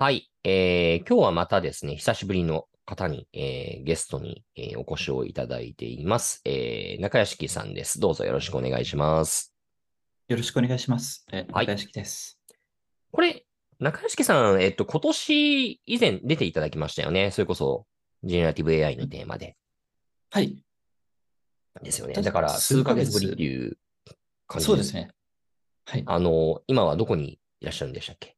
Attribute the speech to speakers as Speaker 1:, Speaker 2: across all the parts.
Speaker 1: はい、えー、今日はまたですね、久しぶりの方に、えー、ゲストに、えー、お越しをいただいています。えー、中屋敷さんです。どうぞよろしくお願いします。
Speaker 2: よろしくお願いします。えー、中屋敷です。
Speaker 1: これ、中屋敷さん、えっと、今年以前出ていただきましたよね。それこそ、ジェネラティブ AI のテーマで。
Speaker 2: はい。
Speaker 1: ですよね。だから、数ヶ月ぶりっていう感じ
Speaker 2: そうですね。はい。
Speaker 1: あの、今はどこにいらっしゃるんでしたっけ？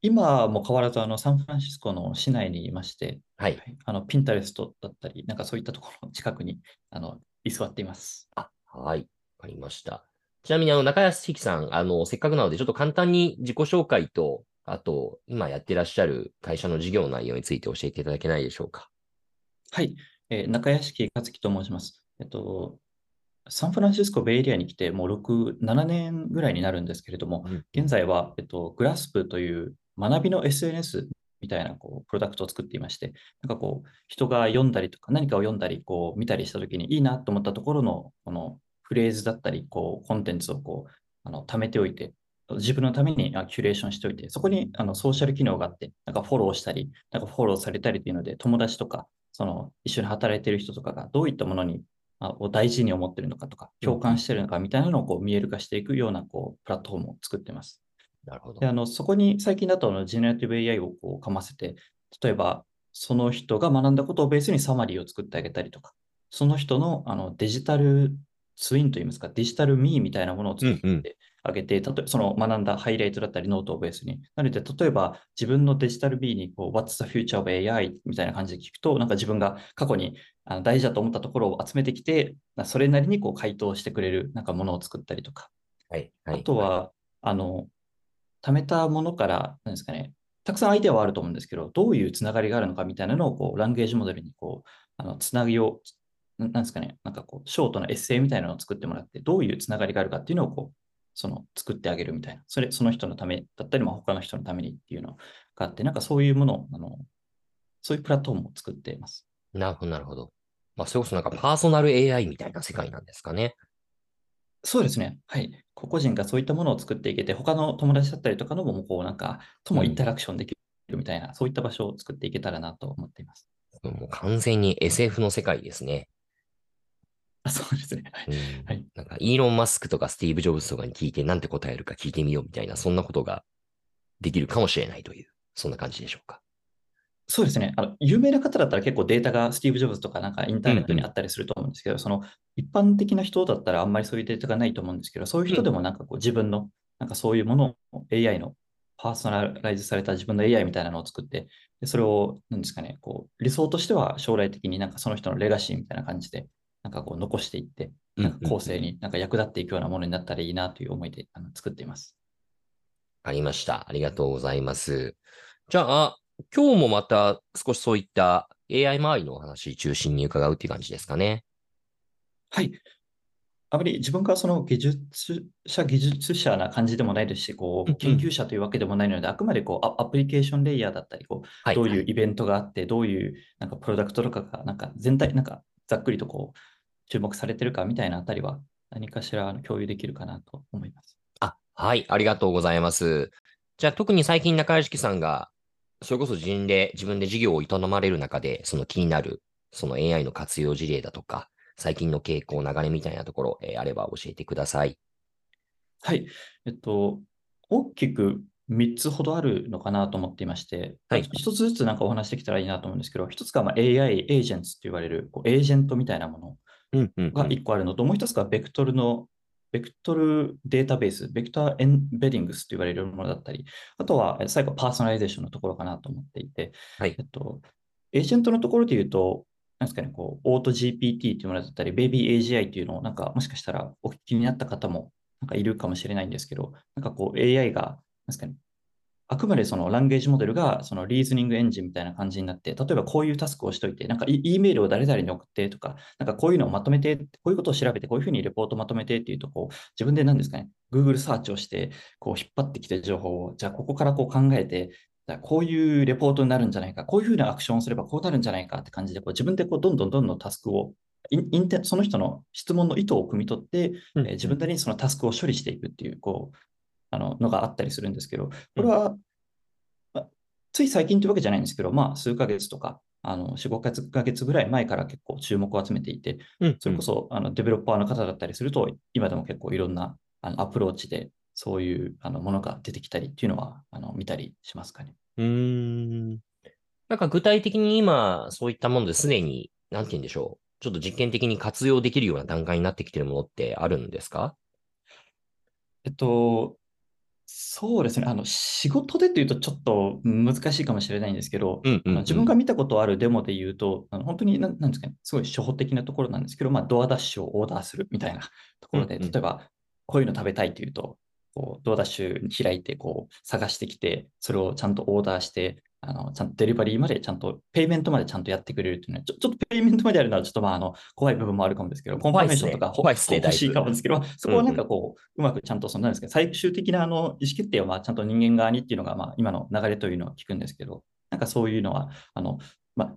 Speaker 2: 今も変わらずあのサンフランシスコの市内にいまして、
Speaker 1: はい、
Speaker 2: あのピンタレストだったり、なんかそういったところの近くにあの居座っています。
Speaker 1: あはい、わかりました。ちなみにあの中安樹さん、あのせっかくなので、ちょっと簡単に自己紹介と、あと、今やってらっしゃる会社の事業内容について教えていただけないでしょうか？
Speaker 2: はい、えー、中屋敷克樹と申します。えっと、サンフランシスコベイエリアに来てもう6、7年ぐらいになるんですけれども、うん、現在は、えっと、グラスプという学びの SNS みたいなこうプロダクトを作っていまして、なんかこう、人が読んだりとか、何かを読んだり、こう、見たりしたときにいいなと思ったところの、このフレーズだったり、こう、コンテンツをこう、あの貯めておいて、自分のためにキュレーションしておいて、そこにあのソーシャル機能があって、なんかフォローしたり、なんかフォローされたりというので、友達とか、その一緒に働いてる人とかがどういったものにを大事に思ってるのかとか、共感してるのかみたいなのをこう見える化していくようなこうプラットフォームを作ってます。
Speaker 1: なるほど。
Speaker 2: であのそこに最近だとあのジェネラティブ AI をこうかませて、例えばその人が学んだことをベースにサマリーを作ってあげたりとか、その人のあの digital twin といいますか、 digital me みたいなものを作ってあげて、うんうん、例えその学んだハイライトだったりノートをベースに。なので、例えば自分のデジタル B にこう What's the future of AI みたいな感じで聞くと、なんか自分が過去にあの大事だと思ったところを集めてきて、それなりにこう回答してくれるなんかものを作ったりとか。
Speaker 1: はいはい、
Speaker 2: あとは、あの、貯めたものから、なんですかね、たくさんアイデアはあると思うんですけど、どういうつながりがあるのかみたいなのを、こう、ランゲージモデルに、こう、あのつなぎを、なんですかね、なんかこう、ショートなエッセイみたいなのを作ってもらって、どういうつながりがあるかっていうのを、こう、その、作ってあげるみたいな、それ、その人のためだったり、まあ、他の人のためにっていうのがあって、なんかそういうものを、あの、そういうプラットフォームを作っています。
Speaker 1: なるほど、なるほど。まあ、それこそなんかパーソナル AI みたいな世界なんですかね。
Speaker 2: そうですね。はい。個々人がそういったものを作っていけて、他の友達だったりとかのも、こう、なんか、ともインタラクションできるみたいな、うん、そういった場所を作っていけたらなと思っています。
Speaker 1: もう完全に SF の世界ですね。
Speaker 2: あそうですね。
Speaker 1: うん、はい。なんか、イーロン・マスクとかスティーブ・ジョブズとかに聞いて、なんて答えるか聞いてみようみたいな、そんなことができるかもしれないという、そんな感じでしょうか。
Speaker 2: そうですね。あの有名な方だったら結構データがスティーブ・ジョブズとかなんかインターネットにあったりすると思うんですけど、うんうん、その一般的な人だったらあんまりそういうデータがないと思うんですけど、そういう人でもなんかこう自分の、なんかそういうものを AI のパーソナライズされた自分の AI みたいなのを作って、でそれを、なんですかね、こう理想としては将来的になんかその人のレガシーみたいな感じで、なんかこう残していって、なんか後世になんか役立っていくようなものになったらいいなという思いであの作っています。
Speaker 1: ありました。ありがとうございます。じゃあ、今日もまた少しそういった AI 周りのお話中心に伺うっていう感じですかね。
Speaker 2: はい。あまり自分がその技術者、技術者な感じでもないですし、こう研究者というわけでもないので、あくまでこうアプリケーションレイヤーだったり、こうどういうイベントがあって、どういうなんかプロダクトとかが、なんか全体、なんかざっくりとこう注目されてるかみたいなあたりは、何かしら共有できるかなと思います。
Speaker 1: あ、はい、ありがとうございます。じゃあ、特に最近中屋敷さんがそれこそ自分で、自分で事業を営まれる中で、その気になる、その AI の活用事例だとか、最近の傾向、流れみたいなところ、えー、あれば教えてください。
Speaker 2: はい。えっと、大きく3つほどあるのかなと思っていまして、はい、1つずつなんかお話できたらいいなと思うんですけど、1つがま AI エージェンツと言われるこうエージェントみたいなものが1個あるのと、もう1つがベクトルのベクトルデータベース、 vector embeddings と言われるものだったり、あとは最後パーソナライゼーションのところかなと思っていて、
Speaker 1: はい、
Speaker 2: えっと、エージェントのところで言うと、なんですかね、こう、 Auto GPT というものだったり、 Baby AGI というのを、なんか、もしかしたらお聞きになった方も、なんかいるかもしれないんですけど、なんかこう、AI が、なんですかね、あくまでその language model がその reasoning engine みたいな感じになって、例えばこういうタスクをしといて、なんか E メールを誰々に送ってとか、なんかこういうのをまとめて、こういうことを調べて、こういうふうにレポートまとめてっていうと、こう自分で何ですかね、Google サーチをして、こう引っ張ってきて情報を、じゃあここからこう考えて、こういうレポートになるんじゃないか、こういうふうなアクションをすればこうなるんじゃないかって感じで、こう自分でこうどんどんどんどんタスクをインテ、その人の質問の意図を汲み取って、うん、えー、自分なりにそのタスクを処理していくっていう、こう、あののがあったりするんですけど、これはつい最近というわけじゃないんですけど、まあ、数ヶ月とか、あの4、5ヶ月ぐらい前から結構注目を集めていて、それこそあのデベロッパーの方だったりすると、今でも結構いろんなあのアプローチでそういうあのものが出てきたりっていうのはあの見たりしますかね。
Speaker 1: うん。なんか具体的に今、そういったものですでに、なんて言うんでしょう。ちょっと実験的に活用できるような段階になってきてるものってあるんですか？
Speaker 2: えっと、そうですね。あの、仕事でというとちょっと難しいかもしれないんですけど、
Speaker 1: うんうんうん、
Speaker 2: 自分が見たことあるデモで言うと、あの本当にな、なんですかね、すごい初歩的なところなんですけど、まあ、ドアダッシュをオーダーするみたいなところで、
Speaker 1: うんうん
Speaker 2: 例えば、こういうの食べたいというと、こう DoorDash 開いて、こう、探してきて、それをちゃんとオーダーして、あの、ちゃんとデリバリーまでちゃんと、 payment までちゃんとやってくれるっていうのは、ちょちょっと payment までやるのはちょっとまあ、あの、怖い部分もあるかもですけど、 confirmation とか
Speaker 1: 怖いっすね
Speaker 2: 欲しいかもですけど、そこはなんかこう、うまくちゃんと、そのなんですか、最終的なあの、意思決定はまあ、ちゃんと人間側にっていうのが、まあ、今の流れというのは聞くんですけど、なんかそういうのは、あの、まあ、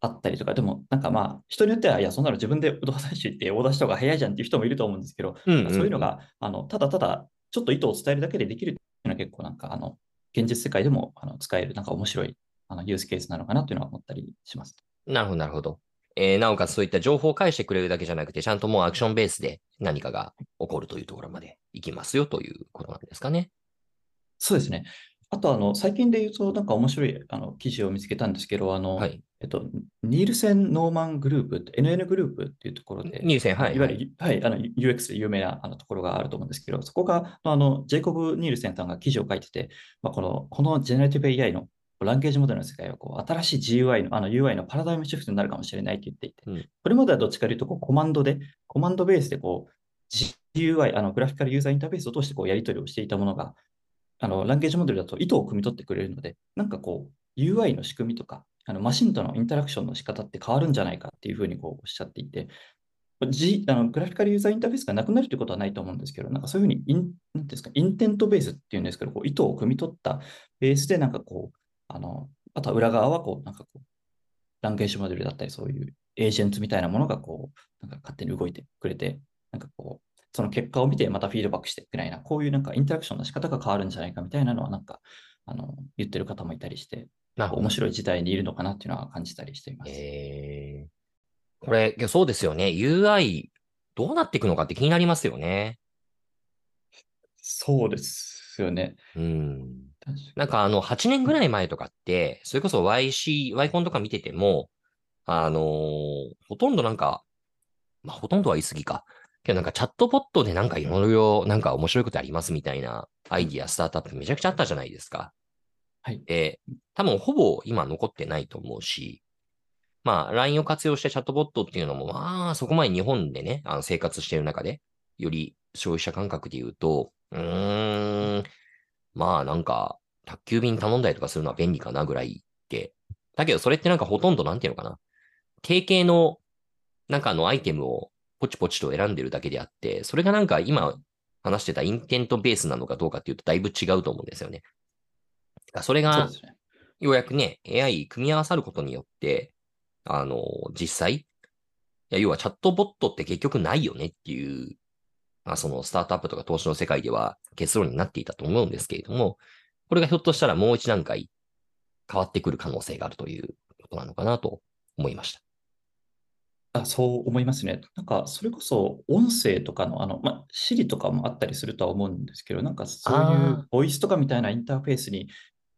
Speaker 2: あったりとか、でもなんかまあ、人によっては、いや、そんなの自分で動作し行ってオーダーした方が早いじゃんっていう人もいると思うんですけど、
Speaker 1: うんうんうん、
Speaker 2: そういうのが、あの、ただただ、ちょっと意図を伝えるだけでできるっていうのは結構なんか、あの、現実世界でもあの使える、なんか面白いあのユースケースなのかなというのは思ったりします。
Speaker 1: なるほど、なるほど。えー、なおかつそういった情報を返してくれるだけじゃなくて、ちゃんともうアクションベースで何かが起こるというところまでいきますよということなんですかね。
Speaker 2: そうですね。あと、あの、最近で言うと、なんか面白いあの記事を見つけたんですけど、あの、はい、えっと、ニールセン・ノーマングループ、NN グループっていうところで、
Speaker 1: ニールセン、はい。
Speaker 2: いわゆる、はい、あの UX で有名なあのところがあると思うんですけど、そこが、あの、ジェイコブ・ニールセンさんが記事を書いてて、まあ、この、このジェネラティブ AI のランゲージモデルの世界はこう新しい GUI のあの UI のパラダイムシフトになるかもしれないと言っていて、うん、これまではどっちかというとこうコマンドで、コマンドベースでこう GUI、あのグラフィカルユーザーインターフェースを通してこうやり取りをしていたものが、あの language model だと意図を汲み取ってくれるので、なんかこう UI の仕組みとか、あのマシンとの interaction の仕方って変わるんじゃないかっていうふうにこうおっしゃっていて、G、あの graphical user interface がなくなるということはないと思うんですけど、なんかそういうふうにインなんですか intent base っていうんですけど、こう意図を汲み取ったベースでなんかこう、あのあとは裏側はこう、なんかこう、 language model だったり、そういうエージェントみたいなものがこう、なんか勝手に動いてくれて、なんかこう、その結果を見てまたフィードバックしてみたいな、こういうなんかインタラクションの仕方が変わるんじゃないかみたいなのは、なんか、あの、言ってる方もいたりして、面白い時代にいるのかなっていうのは感じたりしています。
Speaker 1: えー、これ、そうですよね。UI、どうなっていくのかって気になりますよね。
Speaker 2: そうですよね。
Speaker 1: うん。なんかあの、8年ぐらい前とかって、それこそ YC、ワイコンとか見てても、あのー、ほとんどなんか、まあ、ほとんどは言い過ぎか。けどなんかチャットボットでなんかいろいろなんか面白いことありますみたいなアイディア、スタートアップめちゃくちゃあったじゃないですか。
Speaker 2: はい。
Speaker 1: で、多分ほぼ今残ってないと思うし、まあ、LINE を活用してチャットボットっていうのも、まあ、そこまで日本でね、あの生活している中で、より消費者感覚で言うと、うーん、まあなんか、宅急便頼んだりとかするのは便利かなぐらいで。だけどそれってなんかほとんどなんていうのかな。定型の、なんかあのアイテムをポチポチと選んでるだけであって、それがなんか今話してた intent base なのかどうかっていうとだいぶ違うと思うんですよね。それが、ようやくね、AI 組み合わさることによって、あの、実際、いや、要はチャットボットって結局ないよねっていうまあ、そのスタートアップとか投資の世界では結論になっていたと思うんですけれども、これがひょっとしたらもう一段階変わってくる可能性があるということなのかなと思いました。
Speaker 2: あそう思いますね。なんか、それこそ音声とかの、あの、まあ、Siri とかもあったりするとは思うんですけど、なんかそういうボイスとかみたいなインターフェースに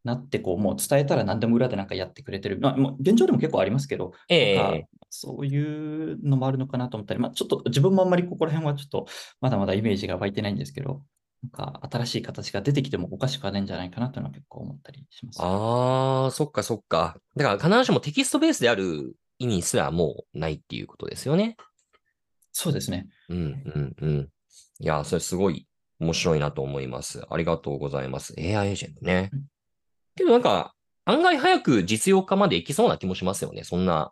Speaker 2: なって、こう、もう伝えたら何でも裏でなんかやってくれてる。まあ、もう現状でも結構ありますけど、
Speaker 1: え
Speaker 2: ー、そういうのもあるのかなと思ったり、まあ、ちょっと自分もあんまりここら辺はちょっとまだまだイメージが湧いてないんですけど、なんか新しい形が出てきてもおかしくはないんじゃないかなというのは結構思ったりします。
Speaker 1: ああ、そっかそっか。だから必ずしもテキストベースである意味すらもうないっていうことですよね。
Speaker 2: そうですね。
Speaker 1: うんうんうん。いや、それすごい面白いなと思います。ありがとうございます。AI エージェントね。けどなんか、案外早く実用化までいきそうな気もしますよね。そんな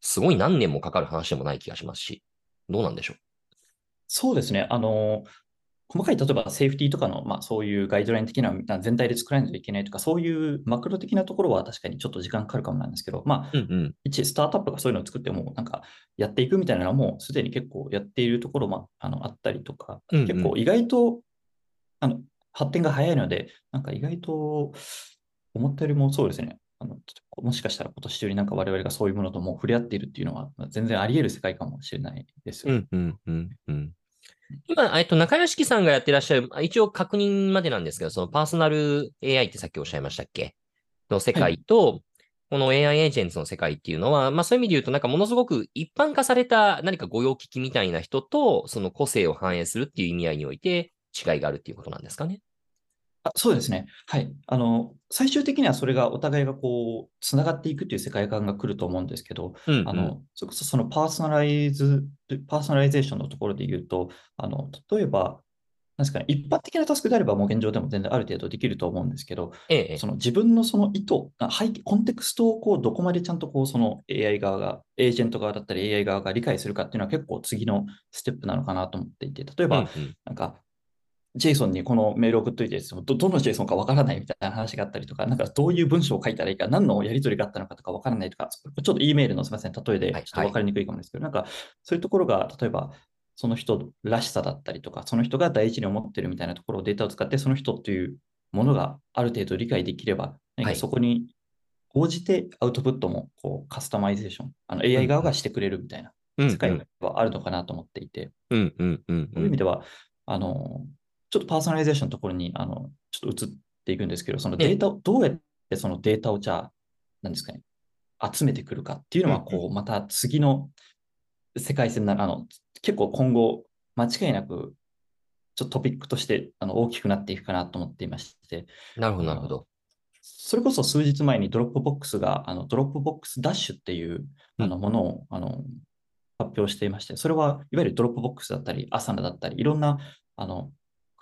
Speaker 1: すごい何年もかかる話でもない気がしますし、どうなんでしょう？
Speaker 2: そうですね。あの、細かい、例えばセーフティーとかの、まあ、そういうガイドライン的な全体で作らないといけないとか、そういうマクロ的なところは確かにちょっと時間かかるかもなんですけど、まあ、
Speaker 1: うんうん、
Speaker 2: 一スタートアップがそういうのを作っても、なんかやっていくみたいなのはもうすでに結構やっているところもあのあったりとか、うんうん、結構意外とあの発展が早いので、なんか意外と思ったよりもそうですね。あのもしかしたら今年中になんか我々がそういうものとも触れ合っているっていうのは、全然あり得る世界かもしれないですよ。
Speaker 1: うんうんうんうん今、えっと、中屋敷さんがやってらっしゃる、一応確認までなんですけど、そのパーソナル AI ってさっきおっしゃいましたっけ？の世界と、はい、この AI エージェントの世界っていうのは、まあそういう意味で言うと、なんかものすごく一般化された何か御用聞きみたいな人と、その個性を反映するっていう意味合いにおいて違いがあるっていうことなんですかね。
Speaker 2: あそうですね。はい。あの、最終的にはそれがお互いがこう、つながっていくという世界観が来ると思うんですけど、うんうん、あの、それこそそのパーソナライズ、パーソナライゼーションのところで言うと、あの、例えば、なんですかね、一般的なタスクであればもう現状でも全然ある程度できると思うんですけど、ええ、その自分のその意図、背景、コンテクストをこうどこまでちゃんとこうその AI 側が、エージェント側だったり AI 側が理解するかっていうのは結構次のステップなのかなと思っていて、例えば、うんうん、なんか JSON にこのメール送っといてど、どの JSON かわからないみたいな話があったりとか、なんかどういう文章を書いたらいいか、何のやり取りがあったのかとかわからないとか、ちょっと E メールのすみません、例えでちょっとわかりにくいかもですけど、はいはい、なんかそういうところが、例えばその人らしさだったりとか、その人が大事に思ってるみたいなところをデータを使って、その人というものがある程度理解できれば、何かそこに応じてアウトプットもこうカスタマイゼーション、あの AI 側がしてくれるみたいな世界はあるのかなと思っていて、そういう意味では、あの、ちょっとパーソナリゼーションのところに、あの、ちょっと移っていくんですけど、そのデータを、どうやってそのデータをじゃあ、なんですかね、集めてくるかっていうのは、こう、また次の世界線な、あの、結構今後、間違いなく、ちょっとトピックとしてあの大きくなっていくかなと思っていまして。
Speaker 1: なるほど、なるほど。
Speaker 2: それこそ数日前に Dropbox が、あの Dropbox Dash っていうあのものを、あの発表していまして、それはいわゆる Dropbox だったり、 Asana だったり、いろんなあの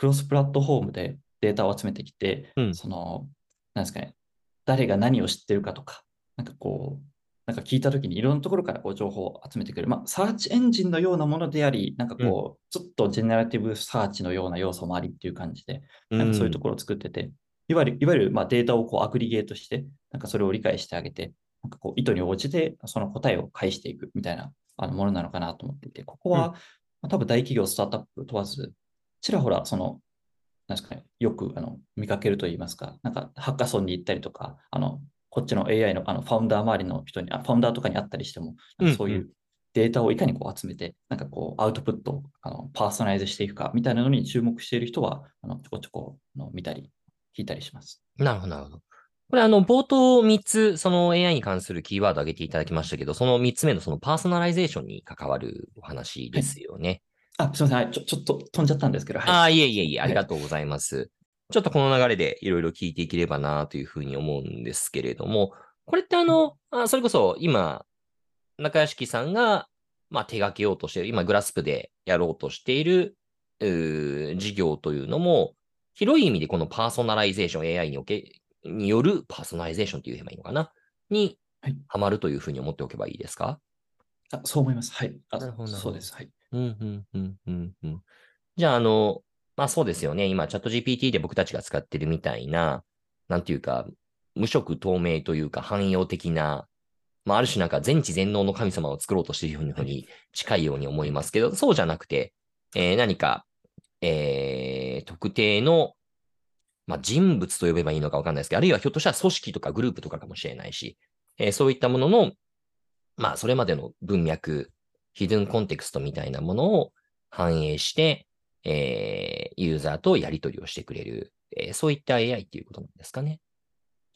Speaker 2: クロスプラットフォームでデータを集めてきて、うん、その、なんですかね、誰が何を知ってるかとか、なんかこう、なんか聞いたときにいろんなところからこう情報を集めてくる。まあ、サーチエンジンのようなものであり、なんかこう、ちょっと generative search のような要素もありっていう感じで、なんかそういうところを作ってて、いわゆる、いわゆるまあデータをこう aggregate して、なんかそれを理解してあげて、なんかこう意図に応じてその答えを返していくみたいなあのものなのかなと思っていて、ここは、まあ、多分大企業、スタートアップ問わず、ちらほら、その、なんですかね、よくあの見かけるといいますか、なんかハッカソンに行ったりとか、あのこっちの AI のあのファウンダー周りの人に、ファウンダーとかにあったりしても、そういうデータをいかにこう集めて、なんかこうアウトプットあのパーソナライズしていくかみたいなのに注目している人は、あのちょこちょこの見たり、聞いたりします。
Speaker 1: なるほど、なるほど。これ、あの、冒頭3つ、その AI に関するキーワードを挙げていただきましたけど、その3つ目のそのパーソナライゼーションに関わるお話ですよね。
Speaker 2: はい、あ、すみません、ちょ、ちょっと飛んじゃったんですけど。
Speaker 1: はい、あ、いえいえいえ、ありがとうございます。はい、ちょっとこの流れでいろいろ聞いていければなというふうに思うんですけれども、これってあの、あそれこそ今、中屋敷さんが、まあ、手掛けようとしている、今 Glasp でやろうとしている、事業というのも、広い意味でこのパーソナライゼーション AI におけによるパーソナライゼーションと言えばいいのかな？に、はまるというふうに思っておけばいいですか？
Speaker 2: あそう思います。はい。あなるほど。そうです。はい。うん、うん、
Speaker 1: うん、うん、うん。じゃあ、あの、まあそうですよね。今、 ChatGPT で僕たちが使ってるみたいな、なんていうか、無色透明というか汎用的な、まあある種なんか全知全能の神様を作ろうとしているように近いように思いますけど、そうじゃなくて、えー、何か、えー、特定のまあ、人物と呼べばいいのかわかんないですけど、あるいはひょっとしたら組織とかグループとかかもしれないし、えー、そういったものの、まあ、それまでの文脈、ヒドゥンコンテクストみたいなものを反映して、えー、ユーザーとやり取りをしてくれる、えー、そういった AI っていうことなんですかね。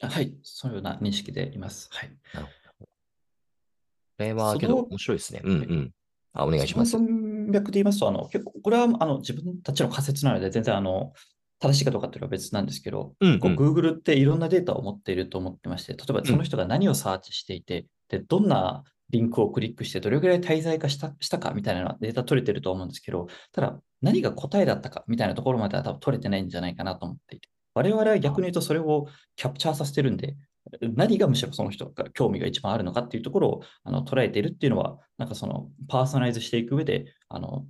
Speaker 2: はい、そのような認識でいます。はい。なるほど。こ
Speaker 1: れはけど面白いですね。うんうん。あお願いします。
Speaker 2: 文脈で言いますと、あの結構これはあの自分たちの仮説なので、全然あの正しいかどうかっていうのは別なんですけど、うんうん、Google っていろんなデータを持っていると思ってまして、例えばその人が何をサーチしていて、でどんなリンクをクリックして、どれぐらい滞在化したしたかみたいなデータ取れてると思うんですけど、ただ何が答えだったかみたいなところまでは多分取れてないんじゃないかなと思っていて、我々は逆に言うとそれをキャプチャーさせてるんで、何がむしろその人が興味が一番あるのかっていうところをあの捉えてるっていうのは、なんかそのパーソナライズしていく上で、あの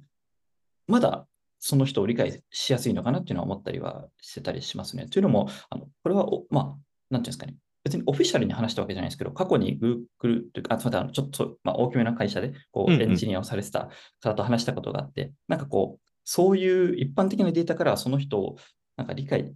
Speaker 2: まだその人を理解しやすいのかなっていうのは思ったりはしてたりしますね。というのも、あのこれはまあ、なんていうんですかね、別にオフィシャルに話したわけじゃないですけど、過去に Google というか、あません、ちょっと、まあ、大きめな会社でこうエンジニアをされてた方と話したことがあって、うんうん、なんかこう、そういう一般的なデータからその人をなんか理解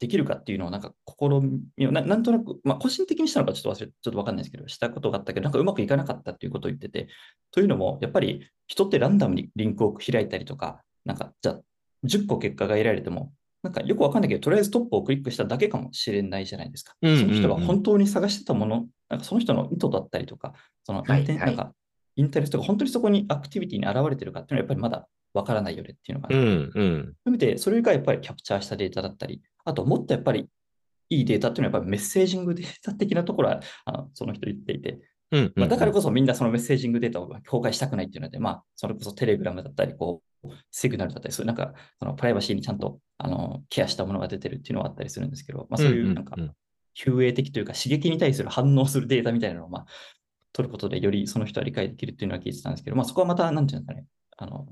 Speaker 2: できるかっていうのをなんか試みをななんとなく、まあ、個人的にしたのかちょっと忘れ、ちょっとわかんないですけど、したことがあったけど、なんかうまくいかなかったっていうことを言ってて、というのも、やっぱり人ってランダムにリンクを開いたりとか、なんか、じゃあ、10個結果が得られても、なんかよくわかんないけど、とりあえずトップをクリックしただけかもしれないじゃないですか。
Speaker 1: うんうんうん
Speaker 2: その人が本当に探してたもの、なんかその人の意図だったりとか、そのイン
Speaker 1: はいはい
Speaker 2: なんかインタレストが本当にそこにアクティビティに現れてるかっていうのはやっぱりまだわからないよねっていうのがあ
Speaker 1: うんうん。
Speaker 2: 含めて、それがやっぱりキャプチャーしたデータだったり、あともっとやっぱりいいデータっていうのはやっぱりメッセージングデータ的なところはあのその人言っていて、
Speaker 1: うん
Speaker 2: まあ、だからこそみんなそのメッセージングデータを公開したくないっていうので、まあ、それこそテレグラムだったり、こう、シグナルだったり、そういうなんか、そのプライバシーにちゃんとあのケアしたものが出てるっていうのはあったりするんですけど、まあ、そういうなんか、
Speaker 1: うんうん
Speaker 2: 救営的というか刺激に対する反応するデータみたいなのを、まあ、取ることでよりその人は理解できるっていうのは聞いてたんですけど、まあ、そこはまた、なんていうんですかね、あの、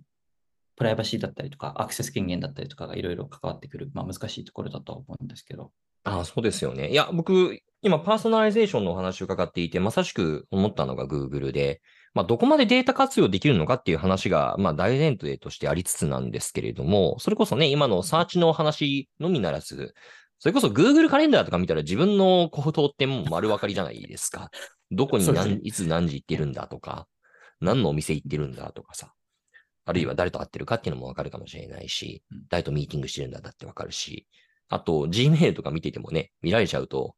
Speaker 2: プライバシーだったりとか、アクセス権限だったりとかがいろいろ関わってくる、まあ、難しいところだとは思うんですけど。
Speaker 1: ああ、そうですよね。いや、僕、今、パーソナライゼーションのお話を伺っていて、まさしく思ったのが Google で、まあ、どこまでデータ活用できるのかっていう話が、まあ、大前提としてありつつなんですけれども、それこそね、今のサーチのお話のみならず、それこそ Google カレンダーとか見たら自分の行動ってもう丸分かりじゃないですか。どこに何、いつ何時行ってるんだとか、何のお店行ってるんだとかさ。あるいは誰と会ってるかっていうのもわかるかもしれないし
Speaker 2: うん、
Speaker 1: 誰とミーティングしてるんだだってわかるし、あと Gmail とか見ててもね、見られちゃうと、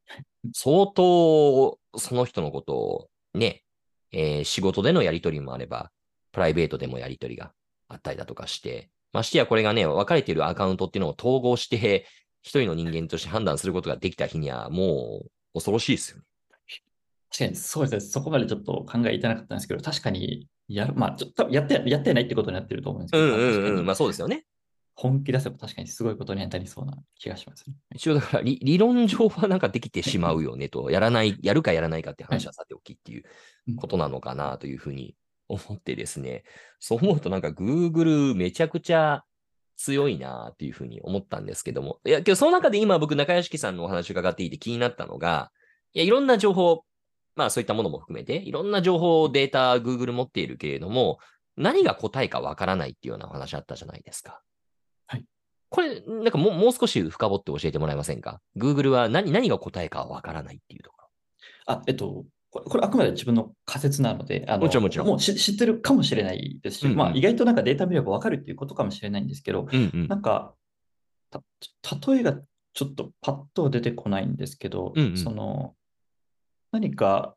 Speaker 1: 相当その人のことをね、えー仕事でのやりとりもあれば、プライベートでもやりとりがあったりだとかして、ましてやこれがね、分かれているアカウントっていうのを統合して、一人の人間として判断することができた日には、もう恐ろしいですよね。
Speaker 2: 確かにそうですね。そこまでちょっと考えてなかったんですけど、確かにやる、まあ、ちょっとやって、やってないってことになってると思うんですけど、
Speaker 1: うんうんうん。まあそうですよね。
Speaker 2: 本気出せば確かにすごいことになりそうな気がしますね。
Speaker 1: 一応だから理理論上はなんかできてしまうよねと、やらない、やるかやらないかって話はさておきっていうことなのかなというふうに思ってですね、そう思うとなんか Google めちゃくちゃ強いなっていうふうに思ったんですけども、いや、けどその中で今僕中屋敷さんのお話を伺っていて気になったのが、いや、いろんな情報、まあそういったものも含めて、いろんな情報、データ Google 持っているけれども、何が答えかわからないっていうようなお話あったじゃないですか。
Speaker 2: はい。
Speaker 1: これ、なんかもうもう少し深掘って教えてもらえませんか ?Google は何何が答えかわからないっていうところ。
Speaker 2: あ、えっと、これこれあくまで自分の仮説なので、あの
Speaker 1: もちろんもちろん
Speaker 2: もう知知ってるかもしれないですし、
Speaker 1: うんうん
Speaker 2: まあ意外となんかデータ見ればわかるっていうことかもしれないんですけど、
Speaker 1: うんうん
Speaker 2: なんか、た例えがちょっとパッと出てこないんですけど、
Speaker 1: うんうん
Speaker 2: その、何か、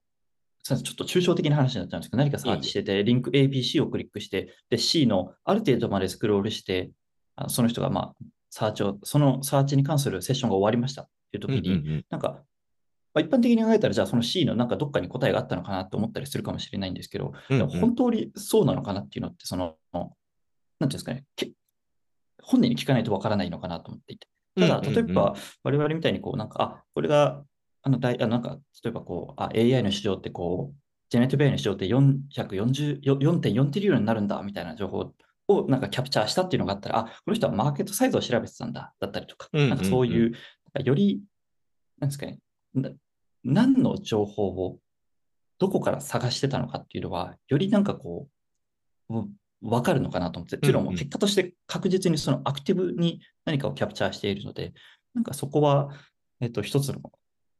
Speaker 2: ちょっと抽象的な話になっちゃうんですけど、何かサーチしてて、リンク ABC をクリックして、で、C のある程度までスクロールして、その人が、まあ、サーチを、そのサーチに関するセッションが終わりました。っていう時に、
Speaker 1: うんうんうん。
Speaker 2: なんか、まあ、一般的に考えたら、じゃあその C のなんかどっかに答えがあったのかなと思ったりするかもしれないんですけど、
Speaker 1: うんうん。
Speaker 2: 本当にそうなのかなっていうのって、その、なんていうんですかね、け本人に聞かないとわからないのかなと思っていて。ただ、例えば、我々みたいにこう、なんか、あ、これが、あの、大あなんか、例えばこう、あ、AI の市場ってこう、ジェネティブ AI の市場って440 4.4トリリオンになるんだみたいな情報をなんかキャプチャーしたっていうのがあったら、あ、この人はマーケットサイズを調べてたんだ、だったりとか、なんかそういう、なんかより、なんですかね、な何の情報をどこから探してたのかっていうのは、よりなんかこう、うわかるのかなと思って、っていうのも結果として確実にそのアクティブに何かをキャプチャーしているので、なんかそこは、えっと、一つの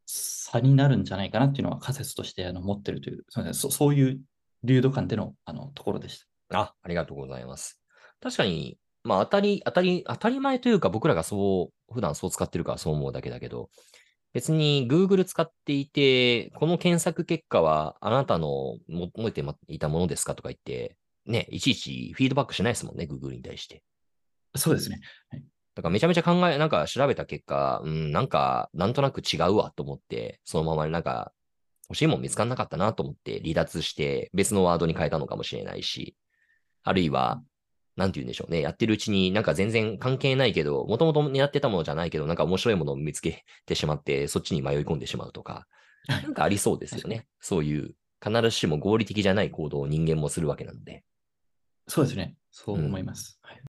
Speaker 2: 差になるんじゃないかなっていうのは仮説としてあの持ってるという、すみませんそそういう流度感でのあのところでした。
Speaker 1: あ、ありがとうございます。確かに、まあ当たり、当たり、当たり前というか僕らがそう、普段そう使ってるからそう思うだけだけど、別に Google 使っていて、この検索結果はあなたのも持っていたものですかとか言って、ね、いちいちフィードバックしないですもんね、Google に対して。
Speaker 2: そうですね。
Speaker 1: だからめちゃめちゃ考え、なんか調べた結果、うん、なんか、なんとなく違うわと思って、そのままなんか、欲しいもん見つかんなかったなと思って離脱して別のワードに変えたのかもしれないし、あるいは、なんて言うんでしょうね。やってるうちになんか全然関係ないけど、もともと狙ってたものじゃないけど、なんか面白いものを見つけてしまって、そっちに迷い込んでしまうとか、なんかありそうですよね。そういう、必ずしも合理的じゃない行動を人間もするわけなので。
Speaker 2: そうですね。そう思います。はい